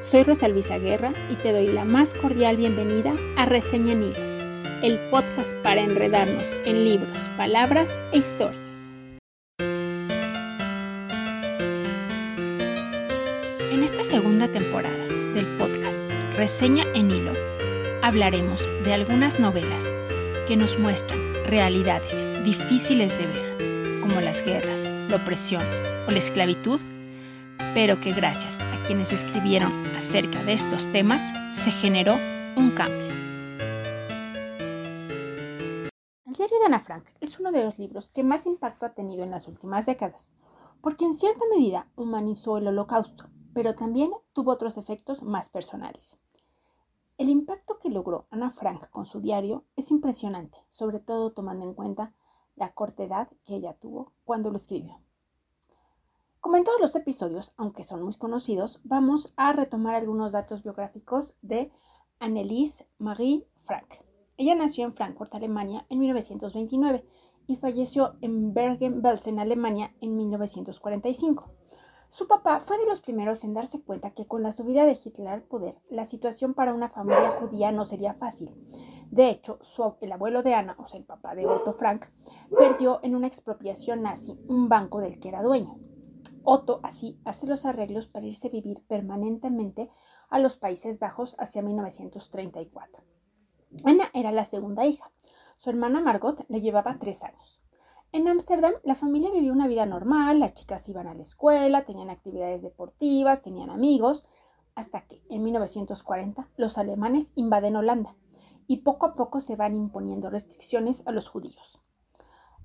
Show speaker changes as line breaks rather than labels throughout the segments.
Soy Rosa Luisa Guerra y te doy la más cordial bienvenida a Reseña en Hilo, el podcast para enredarnos en libros, palabras e historias. En esta segunda temporada del podcast Reseña en Hilo, hablaremos de algunas novelas que nos muestran realidades difíciles de ver, como las guerras, la opresión o la esclavitud, pero que gracias a quienes escribieron acerca de estos temas se generó un cambio. El diario de Ana Frank es uno de los libros que más impacto ha tenido en las últimas décadas, porque en cierta medida humanizó el holocausto, pero también tuvo otros efectos más personales. El impacto que logró Ana Frank con su diario es impresionante, sobre todo tomando en cuenta la corta edad que ella tuvo cuando lo escribió. Como en todos los episodios, aunque son muy conocidos, vamos a retomar algunos datos biográficos de Anneliese Marie Frank. Ella nació en Frankfurt, Alemania, en 1929 y falleció en Bergen-Belsen, Alemania, en 1945. Su papá fue de los primeros en darse cuenta que con la subida de Hitler al poder, la situación para una familia judía no sería fácil. De hecho, el abuelo de Ana, o sea, el papá de Otto Frank, perdió en una expropiación nazi un banco del que era dueño. Otto así hace los arreglos para irse a vivir permanentemente a los Países Bajos hacia 1934. Ana era la segunda hija. Su hermana Margot le llevaba tres años. En Ámsterdam, la familia vivía una vida normal, las chicas iban a la escuela, tenían actividades deportivas, tenían amigos, hasta que en 1940 los alemanes invaden Holanda y poco a poco se van imponiendo restricciones a los judíos.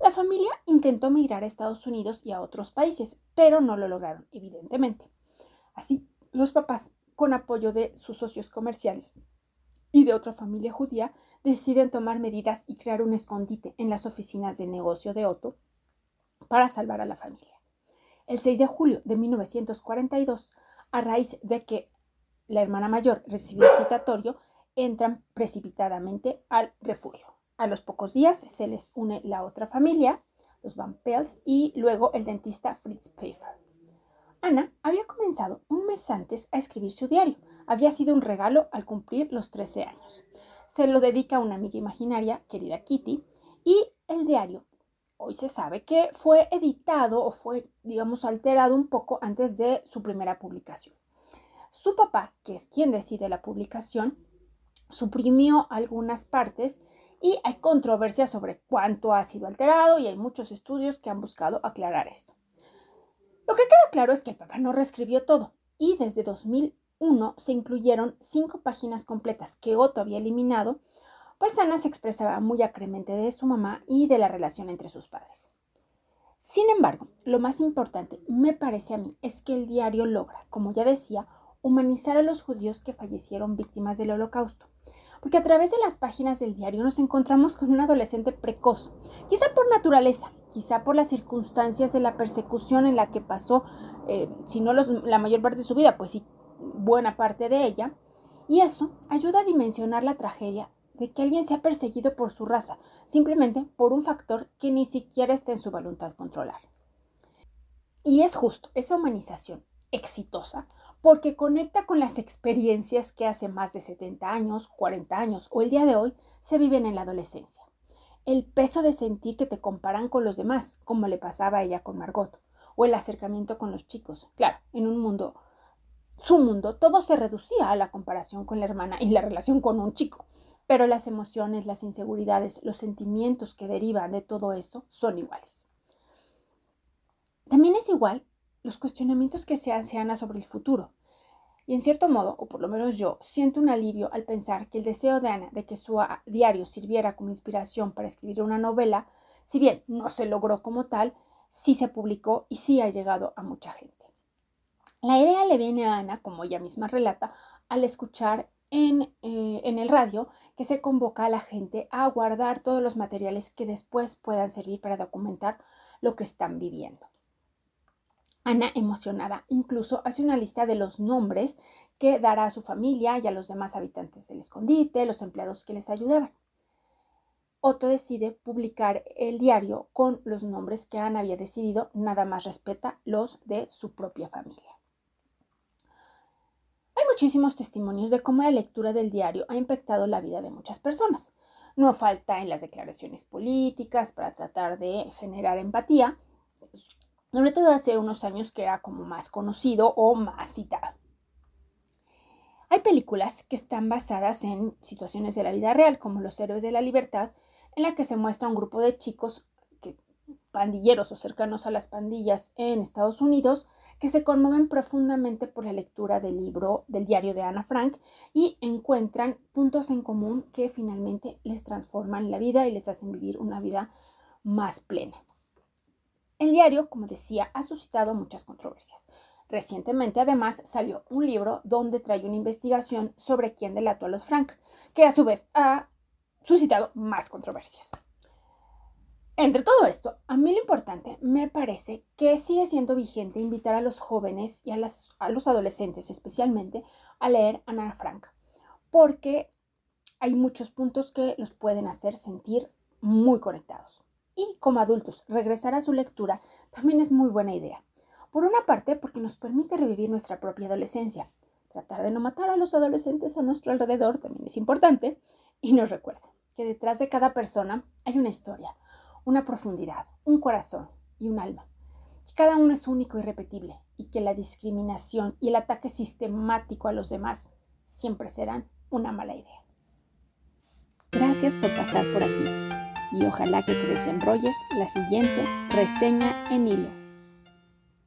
La familia intentó migrar a Estados Unidos y a otros países, pero no lo lograron, evidentemente. Así, los papás, con apoyo de sus socios comerciales y de otra familia judía, deciden tomar medidas y crear un escondite en las oficinas de negocio de Otto para salvar a la familia. El 6 de julio de 1942, a raíz de que la hermana mayor recibió un citatorio, entran precipitadamente al refugio. A los pocos días se les une la otra familia, los Van Pels, y luego el dentista Fritz Pfeiffer. Ana había comenzado un mes antes a escribir su diario. Había sido un regalo al cumplir los 13 años se lo dedica a una amiga imaginaria, querida Kitty, y el diario hoy se sabe que fue editado o fue, digamos, alterado un poco antes de su primera publicación. Su papá, que es quien decide la publicación, suprimió algunas partes y hay controversia sobre cuánto ha sido alterado y hay muchos estudios que han buscado aclarar esto. Lo que queda claro es que el papá no reescribió todo y desde 2000 1 se incluyeron cinco páginas completas que Otto había eliminado, pues Ana se expresaba muy acremente de su mamá y de la relación entre sus padres. Sin embargo, lo más importante, me parece a mí, es que el diario logra, como ya decía, humanizar a los judíos que fallecieron víctimas del holocausto. Porque a través de las páginas del diario nos encontramos con un adolescente precoz, quizá por naturaleza, quizá por las circunstancias de la persecución en la que pasó, eh, si no la mayor parte de su vida, pues sí, buena parte de ella, y eso ayuda a dimensionar la tragedia de que alguien sea perseguido por su raza, simplemente por un factor que ni siquiera está en su voluntad controlar. Y es justo esa humanización exitosa porque conecta con las experiencias que hace más de 70 años, 40 años o el día de hoy se viven en la adolescencia. El peso de sentir que te comparan con los demás, como le pasaba a ella con Margot, o el acercamiento con los chicos, claro, en un mundo su mundo todo se reducía a la comparación con la hermana y la relación con un chico. Pero las emociones, las inseguridades, los sentimientos que derivan de todo esto son iguales. También es igual los cuestionamientos que se hace Ana sobre el futuro. Y en cierto modo, o por lo menos yo, siento un alivio al pensar que el deseo de Ana de que su diario sirviera como inspiración para escribir una novela, si bien no se logró como tal, sí se publicó y sí ha llegado a mucha gente. La idea le viene a Ana, como ella misma relata, al escuchar en, eh, en, el radio que se convoca a la gente a guardar todos los materiales que después puedan servir para documentar lo que están viviendo. Ana, emocionada, incluso hace una lista de los nombres que dará a su familia y a los demás habitantes del escondite, los empleados que les ayudaban. Otto decide publicar el diario con los nombres que Ana había decidido, nada más respeta los de su propia familia muchísimos testimonios de cómo la lectura del diario ha impactado la vida de muchas personas. No falta en las declaraciones políticas para tratar de generar empatía, sobre todo hace unos años que era como más conocido o más citado. Hay películas que están basadas en situaciones de la vida real, como Los Héroes de la Libertad, en la que se muestra un grupo de chicos que, pandilleros o cercanos a las pandillas en Estados Unidos que se conmueven profundamente por la lectura del libro del diario de Ana Frank y encuentran puntos en común que finalmente les transforman la vida y les hacen vivir una vida más plena. El diario, como decía, ha suscitado muchas controversias. Recientemente, además, salió un libro donde trae una investigación sobre quién delató a los Frank, que a su vez ha suscitado más controversias. Entre todo esto, a mí lo importante me parece que sigue siendo vigente invitar a los jóvenes y a, los adolescentes especialmente a leer Ana Frank, porque hay muchos puntos que los pueden hacer sentir muy conectados. Y como adultos, regresar a su lectura también es muy buena idea. Por una parte, porque nos permite revivir nuestra propia adolescencia. Tratar de no matar a los adolescentes a nuestro alrededor también es importante y nos recuerda que detrás de cada persona hay una historia, una profundidad, un corazón y un alma. Que cada uno es único y repetible y que la discriminación y el ataque sistemático a los demás siempre serán una mala idea. Gracias por pasar por aquí y ojalá que te desenrolles la siguiente reseña en hilo.